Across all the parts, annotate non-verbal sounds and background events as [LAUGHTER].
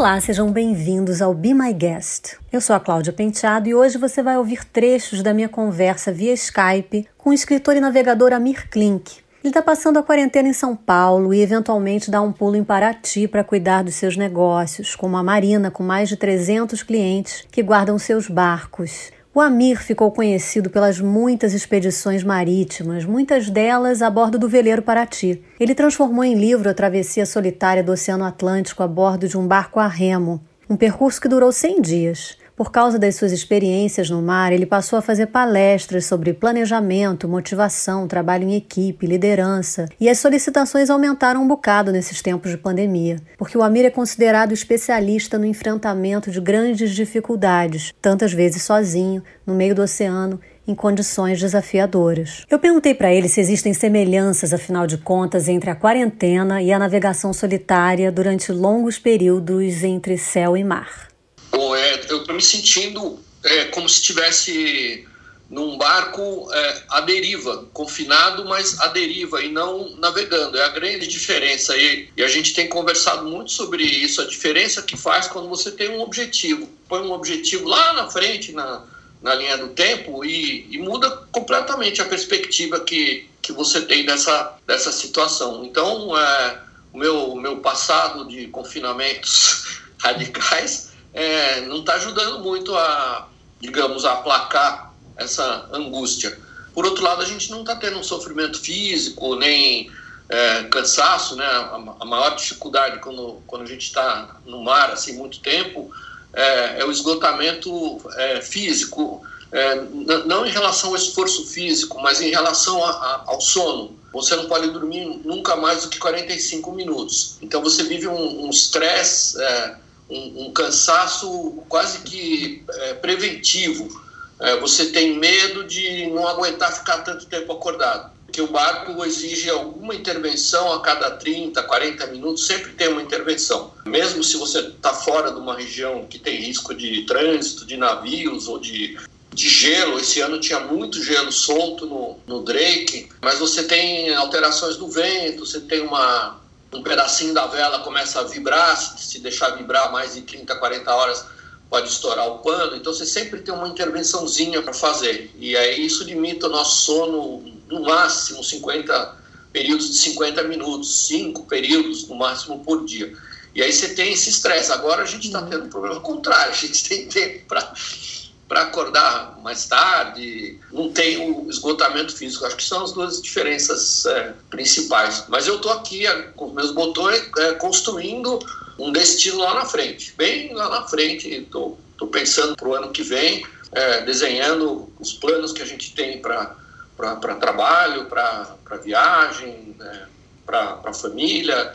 Olá, sejam bem-vindos ao Be My Guest. Eu sou a Cláudia Penteado e hoje você vai ouvir trechos da minha conversa via Skype com o escritor e navegador Amir Klink. Ele está passando a quarentena em São Paulo e eventualmente dá um pulo em Paraty para cuidar dos seus negócios, como a Marina, com mais de 300 clientes que guardam seus barcos. O Amir ficou conhecido pelas muitas expedições marítimas, muitas delas a bordo do veleiro Paraty. Ele transformou em livro a travessia solitária do Oceano Atlântico a bordo de um barco a remo, um percurso que durou 100 dias. Por causa das suas experiências no mar, ele passou a fazer palestras sobre planejamento, motivação, trabalho em equipe, liderança, e as solicitações aumentaram um bocado nesses tempos de pandemia, porque o Amir é considerado especialista no enfrentamento de grandes dificuldades, tantas vezes sozinho, no meio do oceano em condições desafiadoras. Eu perguntei para ele se existem semelhanças, afinal de contas, entre a quarentena e a navegação solitária durante longos períodos entre céu e mar. Bom, é, eu estou me sentindo é, como se estivesse num barco é, à deriva, confinado, mas à deriva e não navegando. É a grande diferença. E, e, a gente tem conversado muito sobre isso, a diferença que faz quando você tem um objetivo. Põe um objetivo lá na frente, na, na linha do tempo, e, e muda completamente a perspectiva que, que você tem dessa, dessa situação. Então, é, o meu, meu passado de confinamentos [LAUGHS] radicais é, não está ajudando muito a, digamos, a aplacar essa angústia. Por outro lado, a gente não está tendo um sofrimento físico, nem é, cansaço, né? A, a, maior dificuldade quando, quando a gente está no mar, assim, muito tempo, é, é o esgotamento é, físico, é, não em relação ao esforço físico, mas em relação a, a, ao sono. Você não pode dormir nunca mais do que 45 minutos. Então você vive um estresse um é, um, um cansaço quase que é, preventivo. É, você tem medo de não aguentar ficar tanto tempo acordado. Porque o barco exige alguma intervenção a cada 30, 40 minutos, sempre tem uma intervenção. Mesmo se você está fora de uma região que tem risco de trânsito de navios ou de de gelo. Esse ano tinha muito gelo solto no, no Drake, mas você tem alterações do vento, você tem uma, um pedacinho da vela começa a vibrar, se deixar vibrar mais de 30, 40 horas pode estourar o pano, então você sempre tem uma intervençãozinha para fazer. E aí isso limita o nosso sono no máximo 50 períodos de 50 minutos, 5 períodos no máximo por dia. E aí você tem esse estresse. Agora a gente está tendo um problema contrário, a gente tem tempo para para acordar mais tarde, não tem o esgotamento físico. Acho que são as duas diferenças é, principais. Mas eu estou aqui é, com meus botões é, construindo um destino lá na frente, bem lá na frente. Estou pensando para o ano que vem, é, desenhando os planos que a gente tem para trabalho, para viagem, né, para família.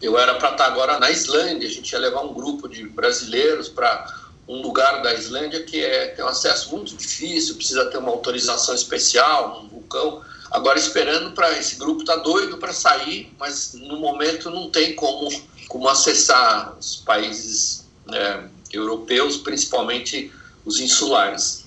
Eu era para estar agora na Islândia, a gente ia levar um grupo de brasileiros para um lugar da Islândia que é, tem um acesso muito difícil, precisa ter uma autorização especial, um vulcão. Agora esperando para esse grupo está doido para sair, mas no momento não tem como como acessar os países é, europeus, principalmente os insulares.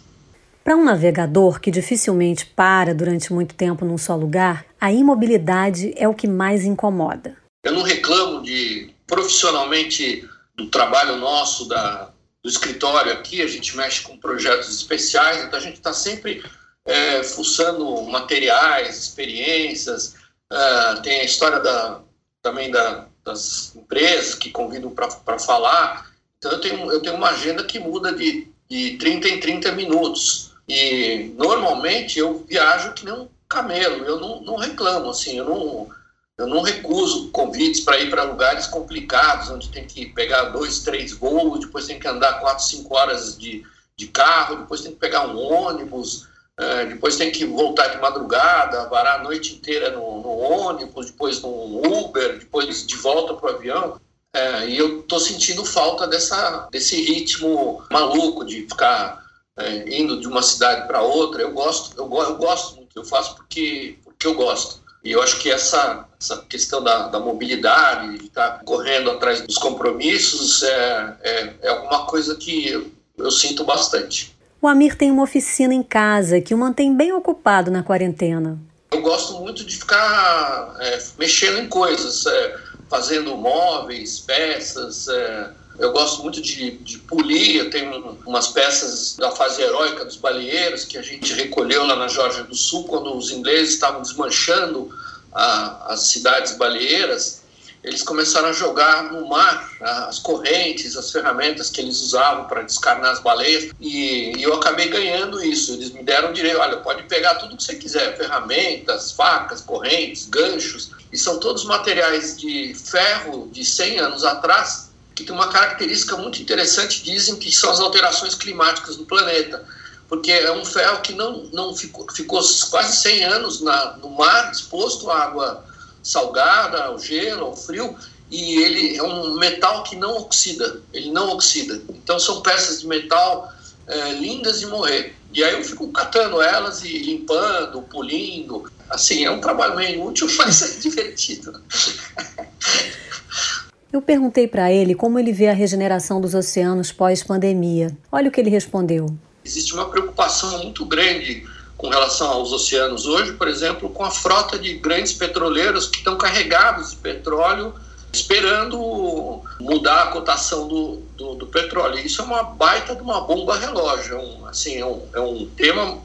Para um navegador que dificilmente para durante muito tempo num só lugar, a imobilidade é o que mais incomoda. Eu não reclamo de profissionalmente do trabalho nosso da do escritório aqui, a gente mexe com projetos especiais, então a gente está sempre é, fuçando materiais, experiências, uh, tem a história da, também da, das empresas que convidam para falar. Então eu tenho, eu tenho uma agenda que muda de, de 30 em 30 minutos. E normalmente eu viajo que nem um camelo, eu não, não reclamo, assim, eu não, eu não recuso convites para ir para lugares complicados, onde tem que pegar dois, três voos, depois tem que andar quatro, cinco horas de, de carro, depois tem que pegar um ônibus, é, depois tem que voltar de madrugada, varar a noite inteira no, no ônibus, depois no Uber, depois de volta para o avião. É, e eu estou sentindo falta dessa, desse ritmo maluco de ficar é, indo de uma cidade para outra. Eu gosto, eu, eu gosto muito, eu faço porque, porque eu gosto. E eu acho que essa, essa questão da, da mobilidade, de estar correndo atrás dos compromissos, é, é, é alguma coisa que eu, eu sinto bastante. O Amir tem uma oficina em casa que o mantém bem ocupado na quarentena. Eu gosto muito de ficar é, mexendo em coisas, é, fazendo móveis, peças, é, Eu gosto muito de, de polir, eu tenho umas peças da fase heróica dos baleeiros que a gente recolheu lá na Geórgia do Sul, quando os ingleses estavam desmanchando a, as cidades baleeiras eles começaram a jogar no mar as correntes, as ferramentas que eles usavam para descarnar as baleias. E, e, eu acabei ganhando isso. Eles me deram direito, olha, pode pegar tudo que você quiser, ferramentas, facas, correntes, ganchos, e são todos materiais de ferro de 100 anos atrás que tem uma característica muito interessante, dizem que são as alterações climáticas do planeta porque é um ferro que não, não ficou, ficou quase 100 anos na, no mar, exposto à água salgada, ao gelo, ao frio, e ele é um metal que não oxida, ele não oxida. Então são peças de metal é, lindas de morrer. E aí eu fico catando elas e limpando, polindo. Assim, é um trabalho meio inútil, [LAUGHS] mas é divertido. Eu perguntei para ele como ele vê a regeneração dos oceanos pós-pandemia. Olha o que ele respondeu. Existe uma preocupação muito grande com relação aos oceanos hoje, por exemplo, com a frota de grandes petroleiros que estão carregados de petróleo, esperando mudar a cotação do, do, do petróleo. Isso é uma baita de uma bomba relógio, é um, assim, é um, é um tema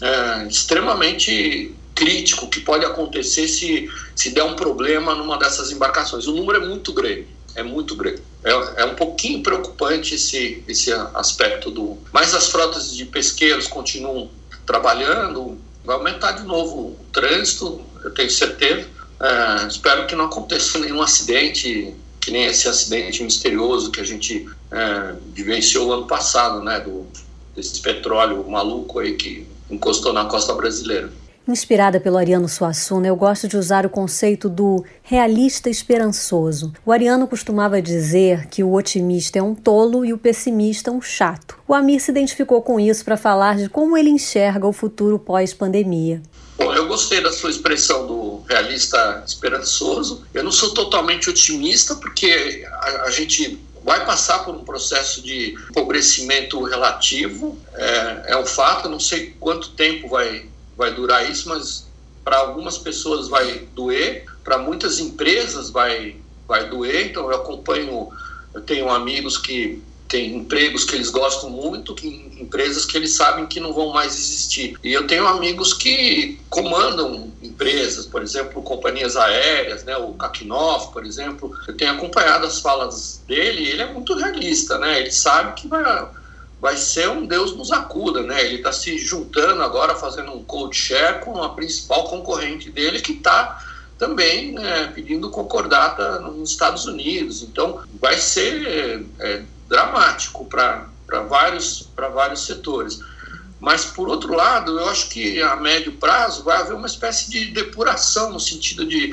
é, extremamente crítico que pode acontecer se, se der um problema numa dessas embarcações. O número é muito grande, é muito grande. É, é um pouquinho preocupante esse, esse aspecto do. Mas as frotas de pesqueiros continuam trabalhando, vai aumentar de novo o trânsito, eu tenho certeza. É, espero que não aconteça nenhum acidente, que nem esse acidente misterioso que a gente é, vivenciou ano passado, né, do, desse petróleo maluco aí que encostou na costa brasileira. Inspirada pelo Ariano Suassuna, eu gosto de usar o conceito do realista esperançoso. O Ariano costumava dizer que o otimista é um tolo e o pessimista um chato. O Amir se identificou com isso para falar de como ele enxerga o futuro pós-pandemia. Bom, eu gostei da sua expressão do realista esperançoso. Eu não sou totalmente otimista, porque a, a gente vai passar por um processo de empobrecimento relativo, é, é um fato, não sei quanto tempo vai vai durar isso, mas para algumas pessoas vai doer, para muitas empresas vai, vai doer. Então eu acompanho, eu tenho amigos que têm empregos que eles gostam muito, que, empresas que eles sabem que não vão mais existir. E eu tenho amigos que comandam empresas, por exemplo, companhias aéreas, né, o Kakinoff, por exemplo. Eu tenho acompanhado as falas dele ele é muito realista, né? Ele sabe que vai vai ser um Deus nos acuda, né? Ele está se juntando agora, fazendo um code share com a principal concorrente dele, que está também né, pedindo concordata nos Estados Unidos. Então, vai ser é, dramático para vários, vários setores. Mas, por outro lado, eu acho que a médio prazo vai haver uma espécie de depuração, no sentido de.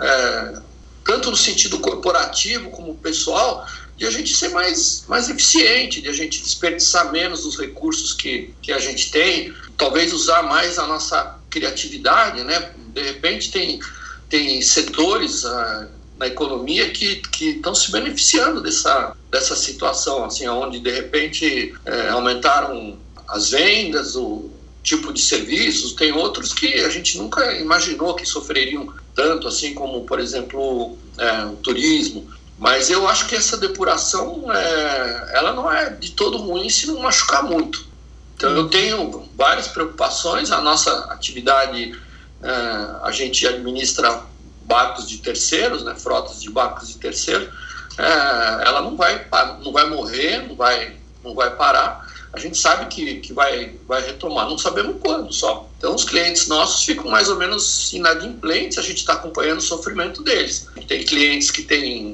É, tanto no sentido corporativo como pessoal, de a gente ser mais, mais eficiente, de a gente desperdiçar menos os recursos que, que a gente tem, talvez usar mais a nossa criatividade, né? De repente tem, tem setores ah, na economia que estão se beneficiando dessa, dessa situação, assim, onde de repente é, aumentaram as vendas, o tipo de serviços, tem outros que a gente nunca imaginou que sofreriam tanto, assim como, por exemplo, é, o turismo. Mas eu acho que essa depuração, é, ela não é de todo ruim se não machucar muito. Então eu tenho várias preocupações. A nossa atividade, é, a gente administra barcos de terceiros, né, frotas de barcos de terceiros. É, ela não vai, não vai morrer, não vai, não vai parar. A gente sabe que, que vai, vai retomar, não sabemos quando só. Então, os clientes nossos ficam mais ou menos inadimplentes, a gente está acompanhando o sofrimento deles. Tem clientes que têm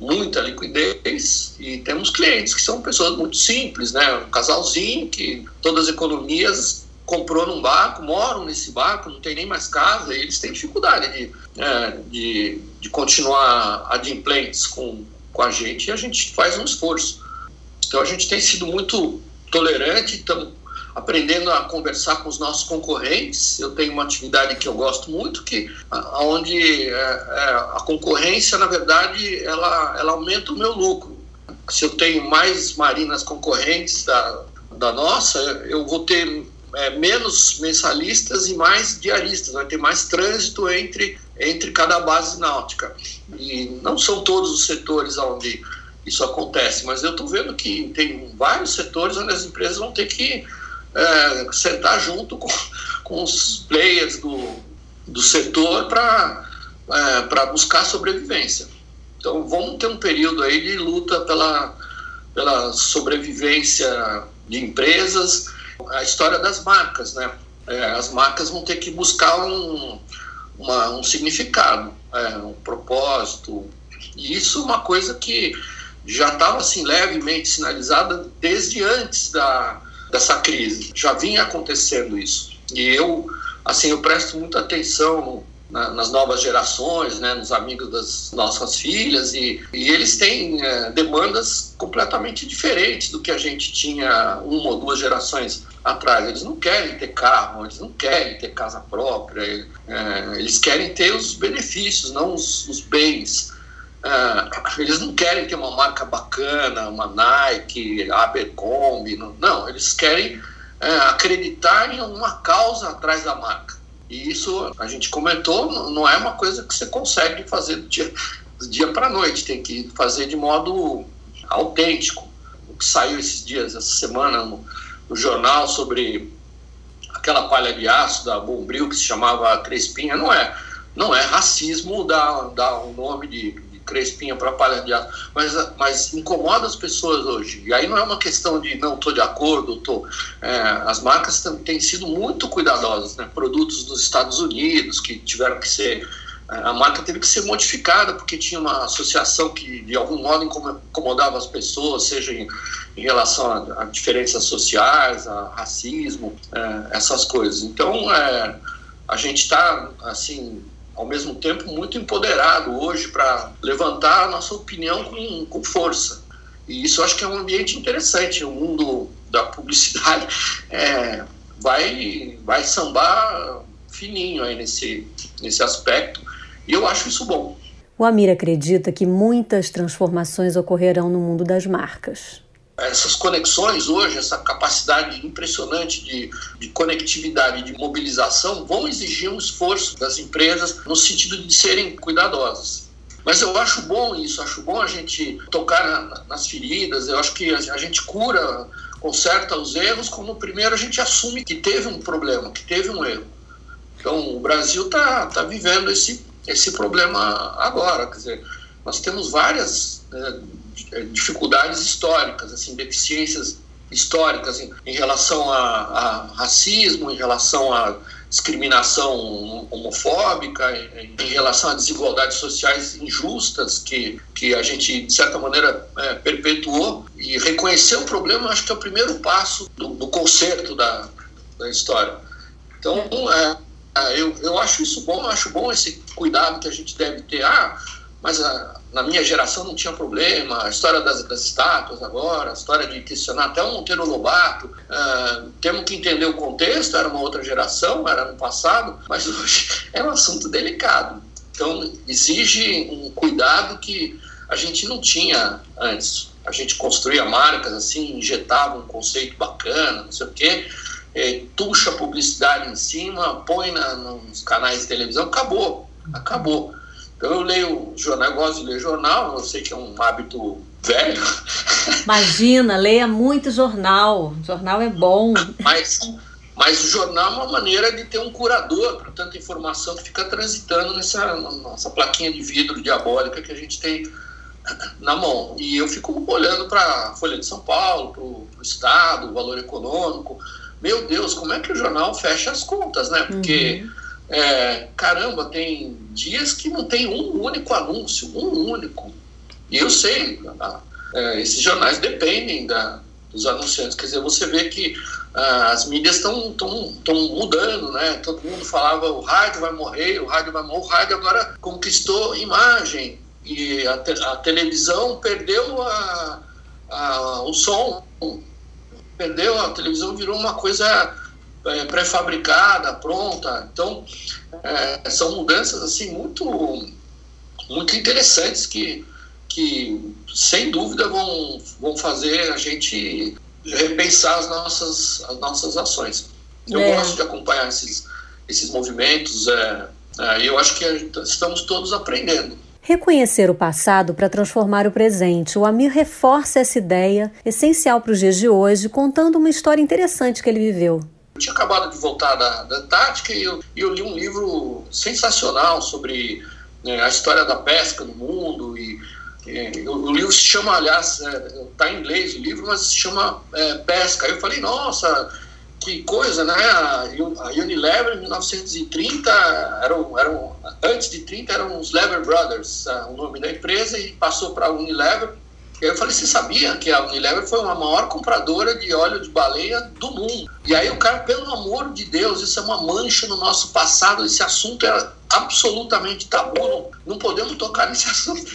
muita liquidez e temos clientes que são pessoas muito simples, né? Um casalzinho que todas as economias comprou num barco, moram nesse barco, não tem nem mais casa, e eles têm dificuldade de, é, de, de continuar adimplentes com, com a gente e a gente faz um esforço. Então a gente tem sido muito tolerante, estamos aprendendo a conversar com os nossos concorrentes. Eu tenho uma atividade que eu gosto muito, que onde é, é, a concorrência, na verdade, ela, ela aumenta o meu lucro. Se eu tenho mais marinas concorrentes da, da nossa, eu vou ter é, menos mensalistas e mais diaristas, vai ter mais trânsito entre, entre cada base náutica. E não são todos os setores onde isso acontece, mas eu estou vendo que tem vários setores onde as empresas vão ter que é, sentar junto com, com os players do, do setor para é, buscar sobrevivência. Então vamos ter um período aí de luta pela, pela sobrevivência de empresas, a história das marcas, né? É, as marcas vão ter que buscar um, uma, um significado, é, um propósito. E isso é uma coisa que já estava assim levemente sinalizada desde antes da, dessa crise. Já vinha acontecendo isso. E eu, assim, eu presto muita atenção na, nas novas gerações, né, nos amigos das nossas filhas, e, e eles têm é, demandas completamente diferentes do que a gente tinha uma ou duas gerações atrás. Eles não querem ter carro, eles não querem ter casa própria, é, eles querem ter os benefícios, não os, os bens. É, eles não querem ter uma marca bacana, uma Nike, Abercrombie, não, não eles querem é, acreditar em uma causa atrás da marca. E isso, a gente comentou, não é uma coisa que você consegue fazer do dia, dia para noite, tem que fazer de modo autêntico. O que saiu esses dias, essa semana, no, no jornal sobre aquela palha de aço da Bombril que se chamava Crespinha, não é, não é racismo dar, dar o nome de, crespinha para palha de aço, mas, mas incomoda as pessoas hoje. E aí não é uma questão de não estou de acordo, tô, é, as marcas têm sido muito cuidadosas, né? produtos dos Estados Unidos que tiveram que ser a marca teve que ser modificada porque tinha uma associação que de algum modo incomodava as pessoas, seja em, em relação a, a, diferenças sociais, a racismo, é, essas coisas. Então, é, a gente está assim ao mesmo tempo, muito empoderado hoje para levantar a nossa opinião com, com força. E isso acho que é um ambiente interessante. O mundo da publicidade [LAUGHS] é, vai, vai sambar fininho aí nesse, nesse aspecto. E eu acho isso bom. O Amir acredita que muitas transformações ocorrerão no mundo das marcas essas conexões hoje, essa capacidade impressionante de, de conectividade, de mobilização, vão exigir um esforço das empresas no sentido de serem cuidadosas. Mas eu acho bom isso, acho bom a gente tocar na, nas feridas, eu acho que a, a gente cura, conserta os erros, como primeiro a gente assume que teve um problema, que teve um erro. Então o Brasil está tá vivendo esse, esse problema agora, quer dizer, nós temos várias né, dificuldades históricas, assim, deficiências históricas em, relação a, a, racismo, em relação a discriminação homofóbica, em, relação a desigualdades sociais injustas que, que a gente, de certa maneira, é, perpetuou. E reconhecer o problema, acho que é o primeiro passo do, do conserto da, da história. Então, é, é eu, eu acho isso bom, acho bom esse cuidado que a gente deve ter. Ah, mas a, na minha geração não tinha problema, a história das, das estátuas agora, a história de questionar até o Monteiro Lobato, uh, temos que entender o contexto, era uma outra geração, era no passado, mas hoje [LAUGHS] é um assunto delicado. Então, exige um cuidado que a gente não tinha antes. A gente construía marcas assim, injetava um conceito bacana, não sei o quê, é, tuxa publicidade em cima, põe na, nos canais de televisão, acabou, acabou. Então eu leio jornal, eu gosto de ler jornal, eu sei que é um hábito velho. Imagina, leia muito jornal. Jornal é bom. Mas, mas o jornal é uma maneira de ter um curador para tanta informação que fica transitando nessa nossa plaquinha de vidro diabólica que a gente tem na mão. E eu fico olhando para a Folha de São Paulo, para o Estado, o valor econômico. Meu Deus, como é que o jornal fecha as contas, né? Porque. Uhum é, caramba, tem dias que não tem um único anúncio, um único. E eu sei, é, esses jornais dependem da, dos anunciantes. Quer dizer, você vê que ah, as mídias estão mudando, né? Todo mundo falava o rádio vai morrer, o rádio vai morrer. O rádio agora conquistou imagem e a, te, a televisão perdeu a, a, o som, perdeu, a televisão virou uma coisa é, pré-fabricada, pronta. Então, é, são mudanças assim muito, muito interessantes que, que sem dúvida vão, vão fazer a gente repensar as nossas, as nossas ações. Eu é. gosto de acompanhar esses, esses movimentos, é, é, eu acho que estamos todos aprendendo. Reconhecer o passado para transformar o presente. O Amir reforça essa ideia, essencial para os dias de hoje, contando uma história interessante que ele viveu. Eu tinha acabado de voltar da, da Antártica e eu, eu li um livro sensacional sobre né, a história da pesca no mundo e o livro se chama, aliás, está é, em inglês o livro, mas se chama é, Pesca. Aí eu falei, nossa, que coisa, né? A Unilever em 1930 eram, eram antes de 30 eram os Lever Brothers, é, o nome da empresa, e passou para a Unilever. Eu falei, você sabia que a Unilever foi a maior compradora de óleo de baleia do mundo? E aí o cara, pelo amor de Deus, isso é uma mancha no nosso passado, esse assunto era absolutamente tabu, não podemos tocar nesse [LAUGHS] assunto.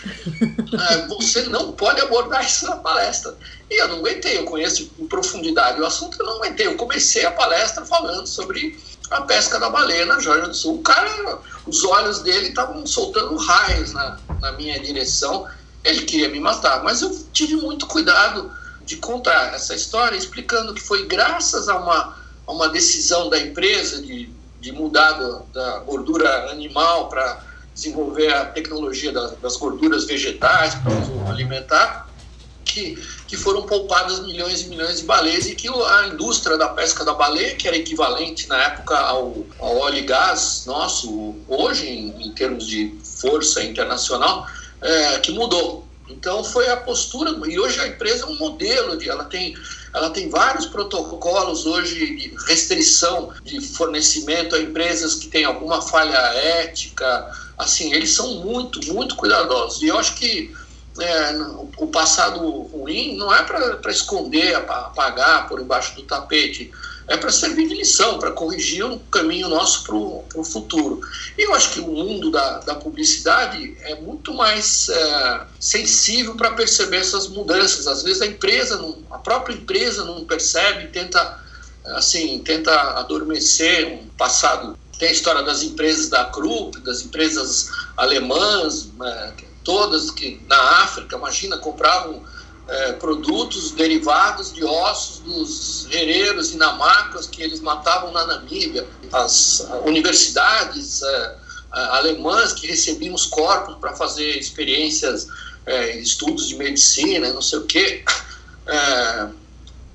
É, você não pode abordar isso na palestra. E eu não aguentei, eu conheço em profundidade o assunto, eu não aguentei. Eu comecei a palestra falando sobre a pesca da baleia na Georgia do Sul. O cara, os olhos dele estavam soltando raios na, na minha direção ele queria me matar. Mas eu tive muito cuidado de contar essa história, explicando que foi graças a uma, a uma decisão da empresa de, de mudar do, da gordura animal para desenvolver a tecnologia das, das gorduras vegetais para uso alimentar, que, que foram poupadas milhões e milhões de baleias e que a indústria da pesca da baleia, que era equivalente na época ao, ao óleo e gás nosso, hoje, em, em termos de força internacional, é, que mudou. Então foi a postura e hoje a empresa é um modelo de ela tem ela tem vários protocolos hoje de restrição de fornecimento a empresas que têm alguma falha ética. Assim eles são muito muito cuidadosos. E eu acho que é, o passado ruim não é para esconder apagar por embaixo do tapete é para servir de lição, para corrigir um caminho nosso para o futuro. E eu acho que o mundo da, da publicidade é muito mais é, sensível para perceber essas mudanças. Às vezes a empresa, não, a própria empresa não percebe, tenta assim, tenta adormecer um passado. Tem a história das empresas da Krupp, das empresas alemãs, né, todas que na África, imagina, compravam é, produtos derivados de ossos dos hereiros e namacas que eles matavam na Namíbia. As universidades é, alemãs que recebiam os corpos para fazer experiências, é, estudos de medicina, não sei o quê. É,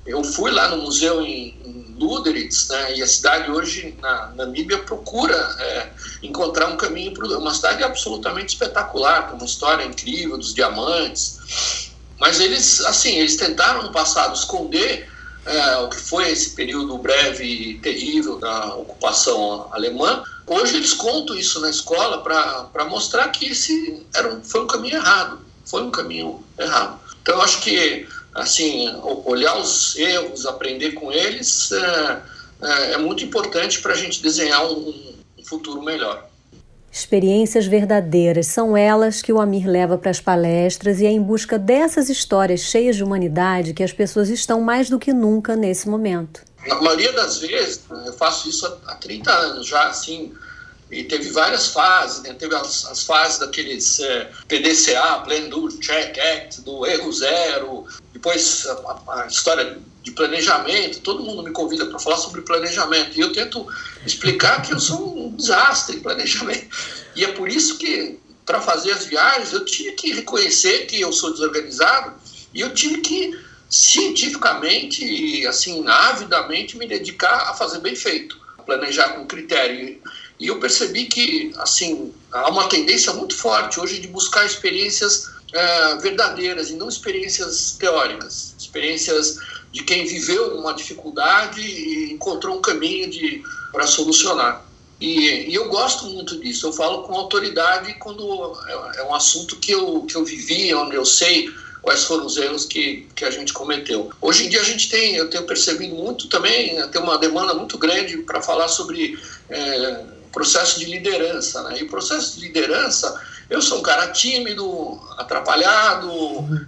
eu fui lá no museu em, em Luderitz, né, e a cidade hoje na Namíbia procura é, encontrar um caminho para uma cidade absolutamente espetacular, com uma história incrível dos diamantes. Mas eles, assim, eles tentaram no passado esconder é, o que foi esse período breve e terrível da ocupação alemã. Hoje eles contam isso na escola para mostrar que esse era um, foi um caminho errado, foi um caminho errado. Então eu acho que assim olhar os erros, aprender com eles é, é, é muito importante para a gente desenhar um, um futuro melhor. Experiências verdadeiras são elas que o Amir leva para as palestras e é em busca dessas histórias cheias de humanidade que as pessoas estão mais do que nunca nesse momento. Na maioria das vezes, eu faço isso há 30 anos já, assim, e teve várias fases, né? teve as, as, fases daqueles é, PDCA, Plan Do Check Act, do erro zero, depois a, a história de planejamento, todo mundo me convida para falar sobre planejamento, e eu tento explicar que eu sou um desastre em planejamento, e é por isso que, para fazer as viagens, eu tive que reconhecer que eu sou desorganizado, e eu tive que cientificamente e assim avidamente me dedicar a fazer bem feito, planejar com critério. E eu percebi que, assim, há uma tendência muito forte hoje de buscar experiências é, verdadeiras e não experiências teóricas, experiências de quem viveu uma dificuldade e encontrou um caminho para solucionar. E, e, eu gosto muito disso. Eu falo com autoridade quando é, é, um assunto que eu, que eu vivi, onde eu sei quais foram os erros que, que a gente cometeu. Hoje em dia a gente tem, eu tenho percebido muito também, tem uma demanda muito grande para falar sobre é, processo de liderança. Né? E o processo de liderança, eu sou um cara tímido, atrapalhado,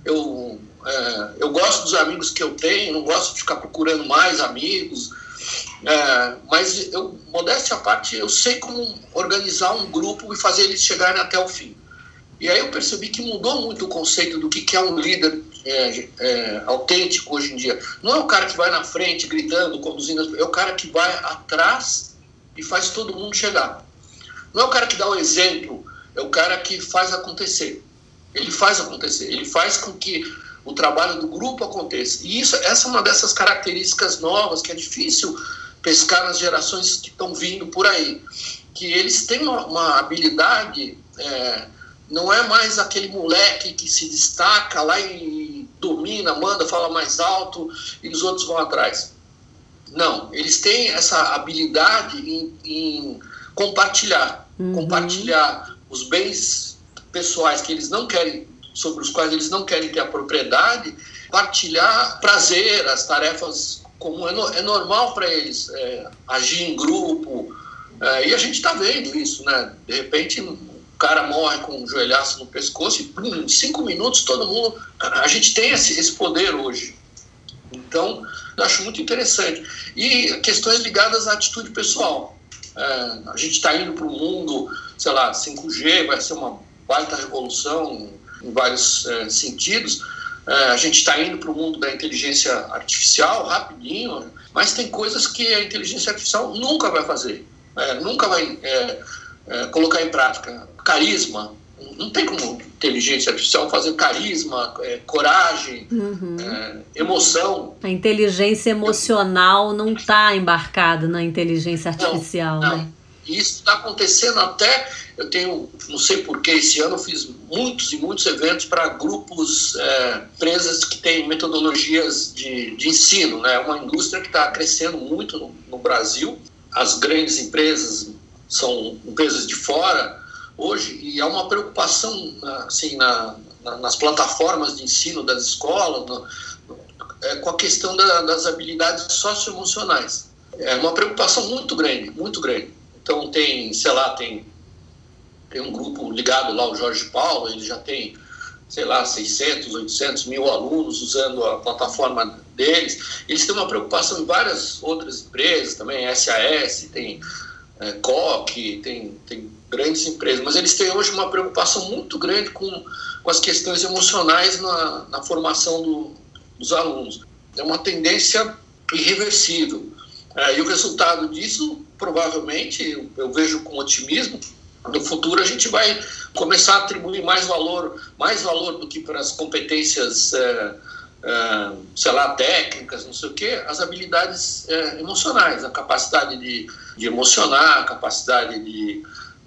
eu, é, eu gosto dos amigos que eu tenho, não gosto de ficar procurando mais amigos, é, mas eu, modéstia à parte, eu sei como organizar um grupo e fazer eles chegarem até o fim. E aí eu percebi que mudou muito o conceito do que é um líder é, é, autêntico hoje em dia. Não é o cara que vai na frente gritando, conduzindo, é o cara que vai atrás e faz todo mundo chegar. Não é o cara que dá o exemplo é o cara que faz acontecer. Ele faz acontecer, ele faz com que o trabalho do grupo aconteça. E isso, essa é uma dessas características novas que é difícil pescar nas gerações que estão vindo por aí. Que eles têm uma, uma habilidade, é, não é mais aquele moleque que se destaca lá e domina, manda, fala mais alto e os outros vão atrás. Não, eles têm essa habilidade em, em compartilhar, uhum. compartilhar os bens pessoais que eles não querem, sobre os quais eles não querem ter a propriedade, partilhar prazer, as tarefas comuns. É, no, é normal para eles é, agir em grupo. É, e a gente está vendo isso, né? De repente, o cara morre com um joelhaço no pescoço e em cinco minutos todo mundo. A gente tem esse, esse poder hoje. Então, acho muito interessante. E questões ligadas à atitude pessoal. É, a gente está indo para um mundo, sei lá, 5G, vai ser uma baita revolução em vários é, sentidos. É, a gente está indo para o mundo da inteligência artificial rapidinho, mas tem coisas que a inteligência artificial nunca vai fazer, é, nunca vai é, colocar em prática. Carisma, não tem como inteligência artificial fazer carisma, é, coragem, uhum. é, emoção. A inteligência emocional não está embarcada na inteligência artificial, não, não. né? Isso está acontecendo até. Eu tenho, não sei porquê, esse ano eu fiz muitos e muitos eventos para grupos, é, empresas que têm metodologias de, de ensino. Né? Uma indústria que está crescendo muito no, no Brasil. As grandes empresas são empresas de fora hoje e há uma preocupação assim na, na, nas plataformas de ensino das escolas no, é, com a questão da, das habilidades socioemocionais é uma preocupação muito grande muito grande então tem sei lá tem tem um grupo ligado lá o Jorge Paulo ele já tem sei lá 600 800 mil alunos usando a plataforma deles eles têm uma preocupação em várias outras empresas também SAS tem é, COC tem tem grandes empresas, mas eles têm hoje uma preocupação muito grande com, com as questões emocionais na, na formação do, dos alunos. É uma tendência irreversível. É, e o resultado disso, provavelmente, eu, vejo com otimismo, no futuro a gente vai começar a atribuir mais valor, mais valor do que para as competências, é, é, sei lá, técnicas, não sei o quê, as habilidades é, emocionais, a capacidade de, de emocionar, a capacidade de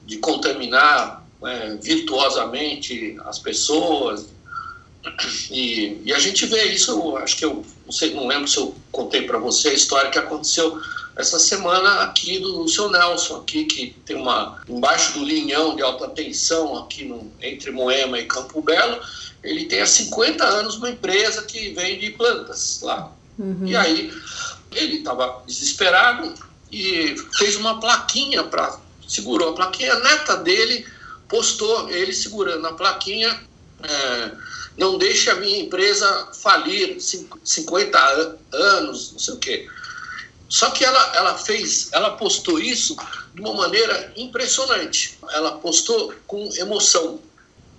de contaminar é, virtuosamente as pessoas. E, e, a gente vê isso, acho que eu não, sei, não lembro se eu contei para você a história que aconteceu essa semana aqui do seu Nelson, aqui, que tem uma. embaixo do linhão de alta tensão aqui no, entre Moema e Campo Belo, ele tem há 50 anos uma empresa que vende plantas lá. Uhum. E aí ele estava desesperado e fez uma plaquinha para segurou a plaquinha, a neta dele postou ele segurando a plaquinha, é, não deixe a minha empresa falir, 50 anos, não sei o quê. Só que ela, ela fez, ela postou isso de uma maneira impressionante. Ela postou com emoção.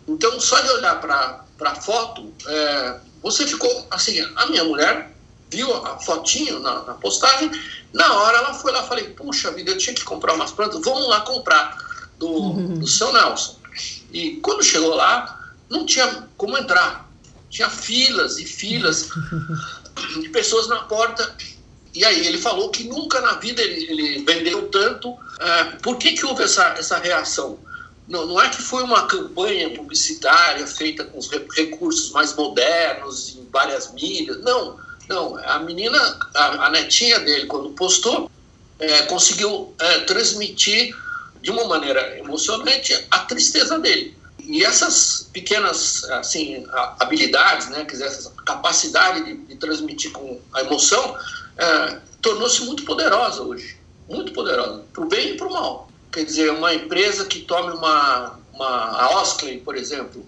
Então, só de olhar para a foto, é, você ficou assim, a minha mulher viu a fotinho na, na, postagem, na hora ela foi lá e falei, puxa vida, eu tinha que comprar umas plantas, vamos lá comprar do, uhum. do seu Nelson. E quando chegou lá, não tinha como entrar. Tinha filas e filas [LAUGHS] de pessoas na porta. E aí ele falou que nunca na vida ele, ele vendeu tanto. É, por que, que houve essa, essa reação? Não, não é que foi uma campanha publicitária feita com os recursos mais modernos, em várias mídias. Não não, a menina, a, a netinha dele, quando postou, é, conseguiu é, transmitir de uma maneira emocionante a tristeza dele. E essas pequenas assim, habilidades, né, quer dizer, essa capacidade de, de transmitir com a emoção, é, tornou-se muito poderosa hoje. Muito poderosa, para o bem e para o mal. Quer dizer, uma empresa que tome uma, uma a Osklen, por exemplo,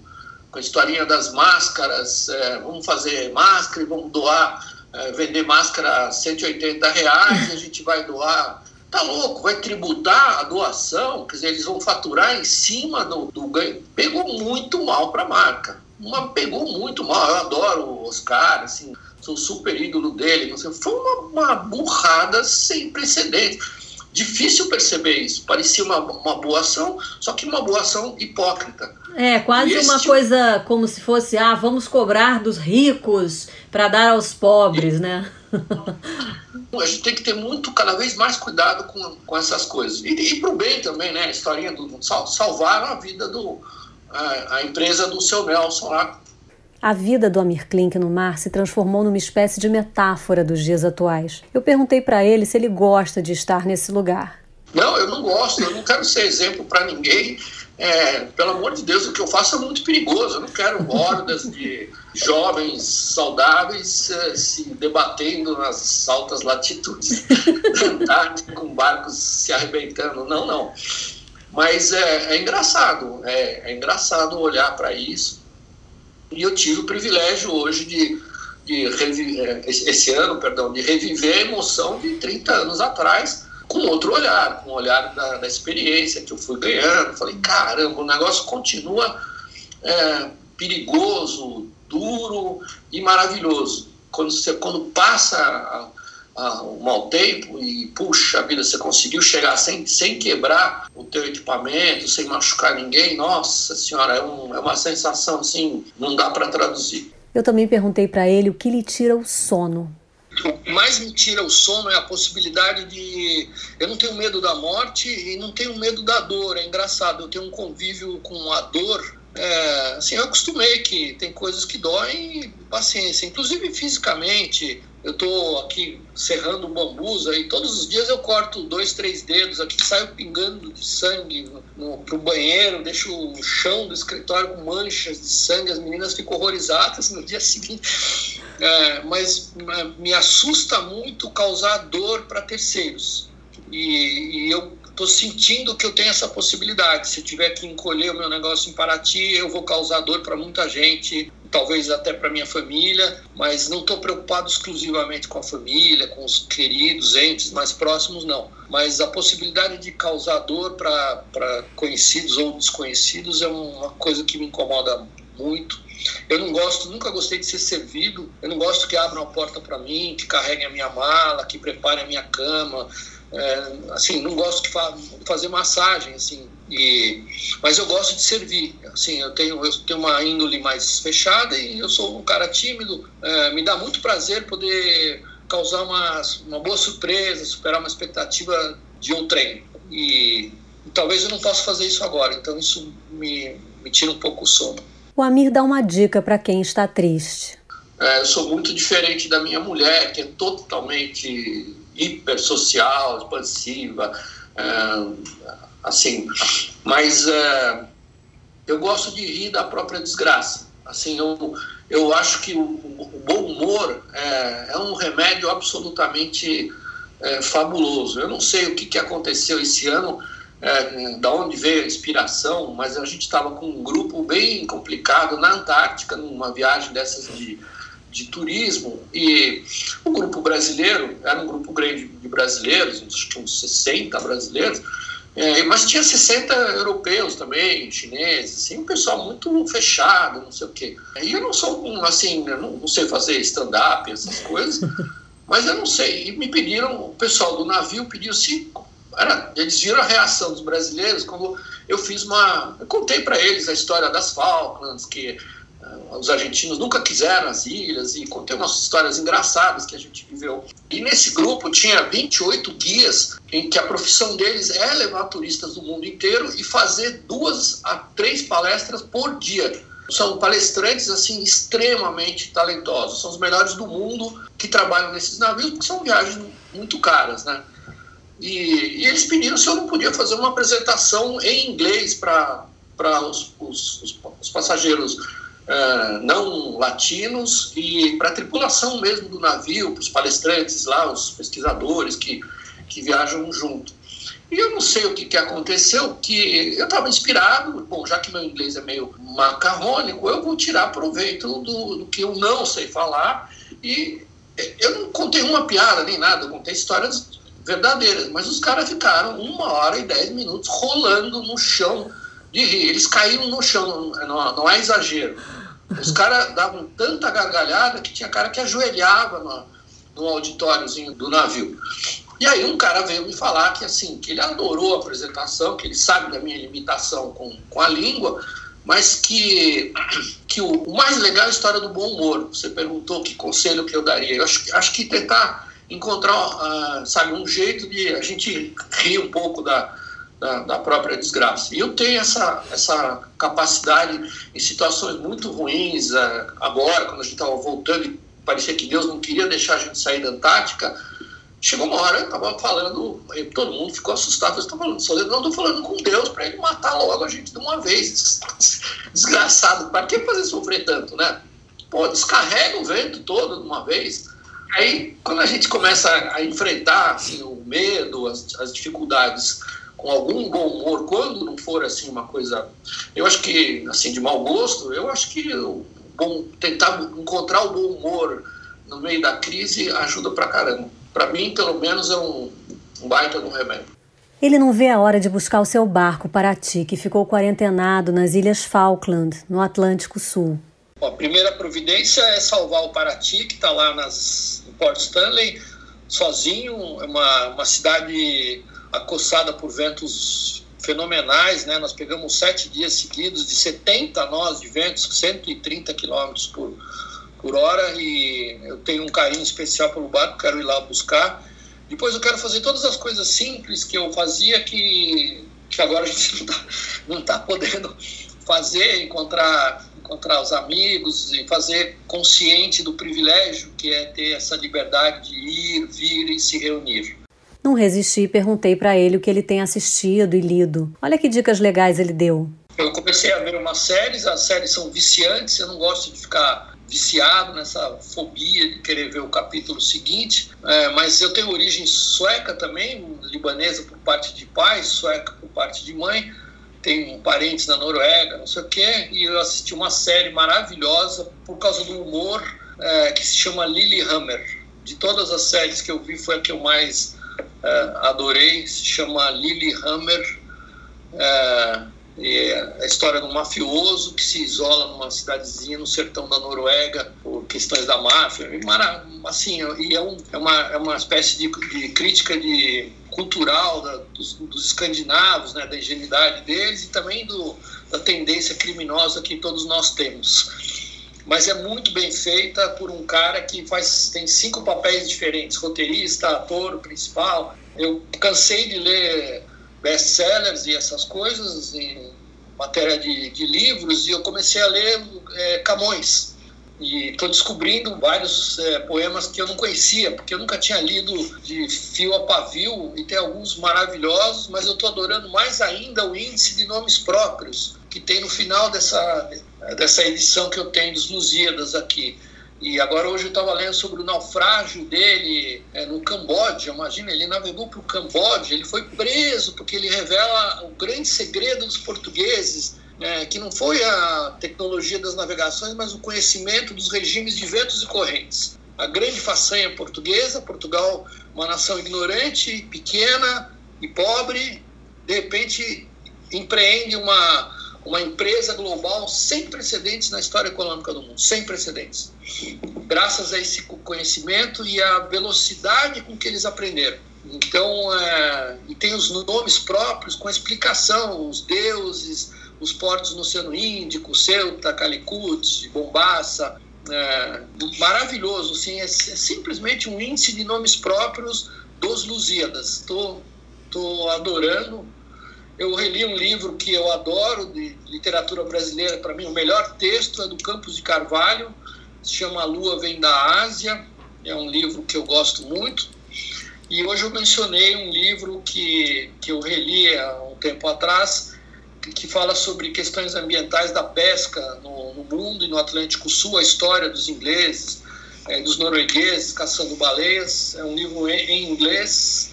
com a historinha das máscaras, é, vamos fazer máscara e vamos doar, é, vender máscara a 180 reais, a gente vai doar. Tá louco, vai tributar a doação, quer dizer, eles vão faturar em cima do, do ganho. Pegou muito mal para a marca. Uma, pegou muito mal. Eu adoro o Oscar, assim, sou super ídolo dele. Não sei, foi uma, uma burrada sem precedentes difícil perceber isso. Parecia uma, uma boa ação, só que uma boa ação hipócrita. É, quase uma tipo... coisa como se fosse, ah, vamos cobrar dos ricos para dar aos pobres, e... né? [LAUGHS] a gente tem que ter muito, cada vez mais cuidado com, com essas coisas. E, e para o bem também, né? A historinha do sal, salvar a vida do a, a, empresa do seu Nelson lá. A vida do Amir Klink no mar se transformou numa espécie de metáfora dos dias atuais. Eu perguntei para ele se ele gosta de estar nesse lugar. Não, eu não gosto, eu não quero ser exemplo para ninguém. É, pelo amor de Deus, o que eu faço é muito perigoso. Eu não quero hordas de jovens saudáveis uh, se debatendo nas altas latitudes [LAUGHS] da com barcos se arrebentando. Não, não. Mas é, é engraçado, é, é, engraçado olhar para isso. E eu tive o privilégio hoje de, de reviver, é, esse ano, perdão, de reviver a emoção de 30 anos atrás com outro olhar, com o olhar da, da experiência que eu fui ganhando. Falei, caramba, o negócio continua é, perigoso, duro e maravilhoso. Quando, você, quando passa a, a, o mau tempo e, puxa vida, você conseguiu chegar sem, sem quebrar o teu equipamento, sem machucar ninguém, nossa senhora, é, um, é uma sensação assim, não dá para traduzir. Eu também perguntei para ele o que lhe tira o sono o que mais me tira o sono é a possibilidade de. Eu não tenho medo da morte e não tenho medo da dor. É engraçado, eu tenho um convívio com a dor. É, assim, eu acostumei que tem coisas que doem paciência, inclusive fisicamente eu tô aqui serrando bambus aí, todos os dias eu corto dois, três dedos aqui, saio pingando de sangue no, pro banheiro, deixo o chão do escritório com manchas de sangue, as meninas ficam horrorizadas no dia [LAUGHS] seguinte. É, mas é, me assusta muito causar dor para terceiros. E, e eu estou sentindo que eu tenho essa possibilidade. Se eu tiver que encolher o meu negócio em Paraty, eu vou causar dor para muita gente, talvez até para minha família, mas não estou preocupado exclusivamente com a família, com os queridos, entes mais próximos, não. Mas a possibilidade de causar dor para conhecidos ou desconhecidos é uma coisa que me incomoda muito. Eu não gosto, nunca gostei de ser servido. Eu não gosto que abram a porta para mim, que carreguem a minha mala, que preparem a minha cama. É, assim, não gosto de fa fazer massagem, assim. E, mas eu gosto de servir. Assim, eu tenho, eu tenho uma índole mais fechada e eu sou um cara tímido. É, me dá muito prazer poder causar uma, uma boa surpresa, superar uma expectativa de um treino. E, e talvez eu não possa fazer isso agora. Então isso me, me tira um pouco o sono. O Amir dá uma dica para quem está triste. É, eu sou muito diferente da minha mulher, que é totalmente hipersocial, expansiva, é, assim. Mas é, eu gosto de rir da própria desgraça. Assim, eu, eu acho que o, o bom humor é, é, um remédio absolutamente é, fabuloso. Eu não sei o que, que aconteceu esse ano é, da onde veio a inspiração, mas a gente estava com um grupo bem complicado na Antártica, numa viagem dessas de, de turismo, e o grupo brasileiro, era um grupo grande de brasileiros, acho que uns 60 brasileiros, é, mas tinha 60 europeus também, chineses, assim, um pessoal muito fechado, não sei o quê. E eu não sou, assim, eu não, não sei fazer stand-up, essas coisas, [LAUGHS] mas eu não sei. E me pediram, o pessoal do navio pediu cinco era, eles viram a reação dos brasileiros quando eu fiz uma. Eu contei para eles a história das Falklands, que os argentinos nunca quiseram as ilhas, e contei umas histórias engraçadas que a gente viveu. E nesse grupo tinha 28 guias, em que a profissão deles é levar turistas do mundo inteiro e fazer duas a três palestras por dia. São palestrantes assim extremamente talentosos, são os melhores do mundo que trabalham nesses navios, porque são viagens muito caras, né? E, e, eles pediram se eu não podia fazer uma apresentação em inglês para os, os, os, os, passageiros uh, não latinos e para a tripulação mesmo do navio, para os palestrantes lá, os pesquisadores que, que viajam junto. E eu não sei o que, que aconteceu, que eu estava inspirado, bom, já que meu inglês é meio macarrônico, eu vou tirar proveito do, do que eu não sei falar e eu não contei uma piada nem nada, eu contei histórias verdadeiras. Mas os caras ficaram uma hora e dez minutos rolando no chão de rir. Eles caíram no chão, não, não é exagero. Os caras davam tanta gargalhada que tinha cara que ajoelhava no, no auditóriozinho do navio. E aí um cara veio me falar que assim, que ele adorou a apresentação, que ele sabe da minha limitação com, com a língua, mas que, [CLEARS THROAT] que o, o mais legal é a história do bom humor. Você perguntou que conselho que eu daria. Eu acho, acho que tentar encontrar, uh, sabe, um jeito de a gente rir um pouco da, da, da, própria desgraça. E eu tenho essa, essa capacidade em situações muito ruins, uh, agora, quando a gente estava voltando e parecia que Deus não queria deixar a gente sair da Antártica, Chegou uma hora, eu estava falando, todo mundo ficou assustado, eu estava falando sozinho, não estou falando com Deus para ele matar logo a gente de uma vez. [LAUGHS] Desgraçado, para que fazer sofrer tanto, né? Pô, descarrega o vento todo de uma vez. Aí, quando a gente começa a enfrentar assim, o medo, as, as dificuldades com algum bom humor, quando não for assim uma coisa, eu acho que assim de mau gosto, eu acho que bom tentar encontrar o bom humor no meio da crise ajuda pra caramba para mim, pelo menos, é um, um baita no remédio. Ele não vê a hora de buscar o seu barco Paraty, que ficou quarentenado nas Ilhas Falkland, no Atlântico Sul. Bom, a primeira providência é salvar o Paraty, que está lá nas, em Port Stanley, sozinho. É uma, uma cidade acossada por ventos fenomenais. Né? Nós pegamos sete dias seguidos de 70 nós de ventos, 130 quilômetros por, por hora e eu tenho um carinho especial pelo barco, quero ir lá buscar. Depois eu quero fazer todas as coisas simples que eu fazia que, que agora a gente [LAUGHS] não está tá podendo fazer, encontrar, encontrar os amigos e fazer consciente do privilégio que é ter essa liberdade de ir, vir e se reunir. Não resisti e perguntei para ele o que ele tem assistido e lido. Olha que dicas legais ele deu. Eu comecei a ver umas séries, as séries são viciantes, eu não gosto de ficar viciado nessa fobia de querer ver o capítulo seguinte, é, mas eu tenho origem sueca também, libanesa por parte de pai, sueca por parte de mãe, tenho parentes na Noruega, não sei o quê, e eu assisti uma série maravilhosa por causa do humor é, que se chama Lilyhammer. De todas as séries que eu vi, foi a que eu mais adorei, se chama Lilyhammer. É, é a história de um mafioso que se isola numa cidadezinha no sertão da Noruega por questões da máfia. Assim, e é, um, é, uma, é uma espécie de, de crítica de, cultural da, dos, dos, escandinavos, né, da ingenuidade deles e também do, da tendência criminosa que todos nós temos. Mas é muito bem feita por um cara que faz tem cinco papéis diferentes: roteirista, ator, principal. Eu cansei de ler best-sellers e essas coisas, em matéria de, de livros, e eu comecei a ler é, Camões. E estou descobrindo vários é, poemas que eu não conhecia, porque eu nunca tinha lido de fio a pavio, e tem alguns maravilhosos, mas eu estou adorando mais ainda o índice de nomes próprios, que tem no final dessa, dessa edição que eu tenho dos Lusíadas aqui. E agora hoje eu estava lendo sobre o naufrágio dele é, no Camboja. Imagina, ele navegou para o Camboja, ele foi preso porque ele revela o grande segredo dos portugueses, né, que não foi a tecnologia das navegações, mas o conhecimento dos regimes de ventos e correntes. A grande façanha portuguesa, Portugal, uma nação ignorante, pequena e pobre, de repente empreende uma uma empresa global sem precedentes na história econômica do mundo, sem precedentes. Graças a esse conhecimento e à velocidade com que eles aprenderam. Então, é, e tem os nomes próprios com explicação, os deuses, os portos no Oceano Índico, Ceuta, Calicut, Bombaça, é, maravilhoso, assim, é, é, simplesmente um índice de nomes próprios dos Lusíadas. Estou tô, tô adorando, eu reli um livro que eu adoro, de literatura brasileira, para mim o melhor texto é do Campos de Carvalho, se chama A Lua Vem da Ásia, é um livro que eu gosto muito. E hoje eu mencionei um livro que, que eu reli há um tempo atrás, que, fala sobre questões ambientais da pesca no, no, mundo e no Atlântico Sul, a história dos ingleses, é, dos noruegueses caçando baleias. É um livro em, em inglês,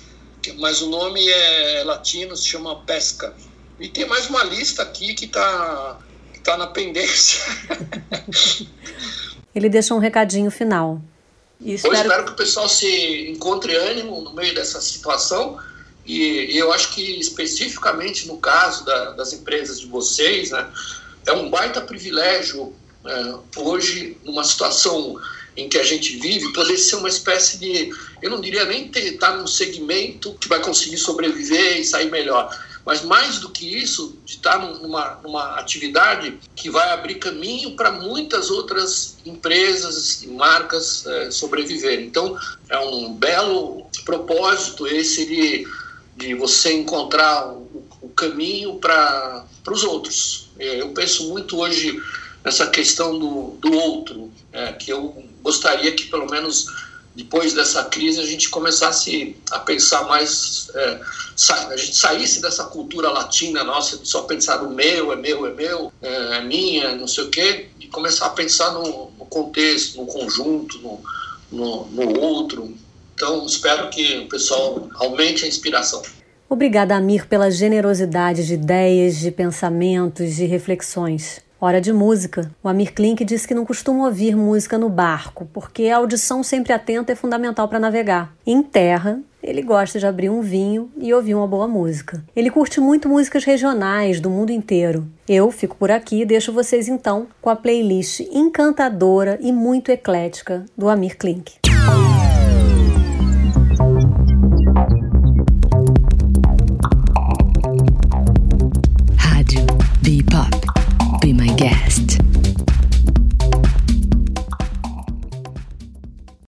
mas o nome é latino, se chama Pesca. E tem mais uma lista aqui que está tá na pendência. [LAUGHS] Ele deixou um recadinho final. E espero... Eu espero que o pessoal se encontre ânimo no meio dessa situação. E eu acho que especificamente no caso da, das empresas de vocês, né, é um baita privilégio é, hoje, numa situação em que a gente vive, poder ser uma espécie de, eu não diria nem estar num segmento que vai conseguir sobreviver e sair melhor, mas mais do que isso, de estar numa, numa atividade que vai abrir caminho para muitas outras empresas e marcas é. Então, é um belo propósito esse de, de você encontrar o, o caminho para os outros. É, eu penso muito hoje nessa questão do, do outro, é, que eu gostaria que pelo menos depois dessa crise a gente começasse a pensar mais, é, a gente saísse dessa cultura latina nossa de só pensar no meu, é meu, é meu, é, é minha, não sei o quê, e começar a pensar no, no contexto, no conjunto, no, no, no outro. Então espero que o pessoal aumente a inspiração. Obrigada, Amir, pela generosidade de ideias, de pensamentos, de reflexões. Hora de música. O Amir Klink disse que não costuma ouvir música no barco, porque a audição sempre atenta é fundamental para navegar. Em terra, ele gosta de abrir um vinho e ouvir uma boa música. Ele curte muito músicas regionais do mundo inteiro. Eu fico por aqui e deixo vocês então com a playlist encantadora e muito eclética do Amir Klink. Rádio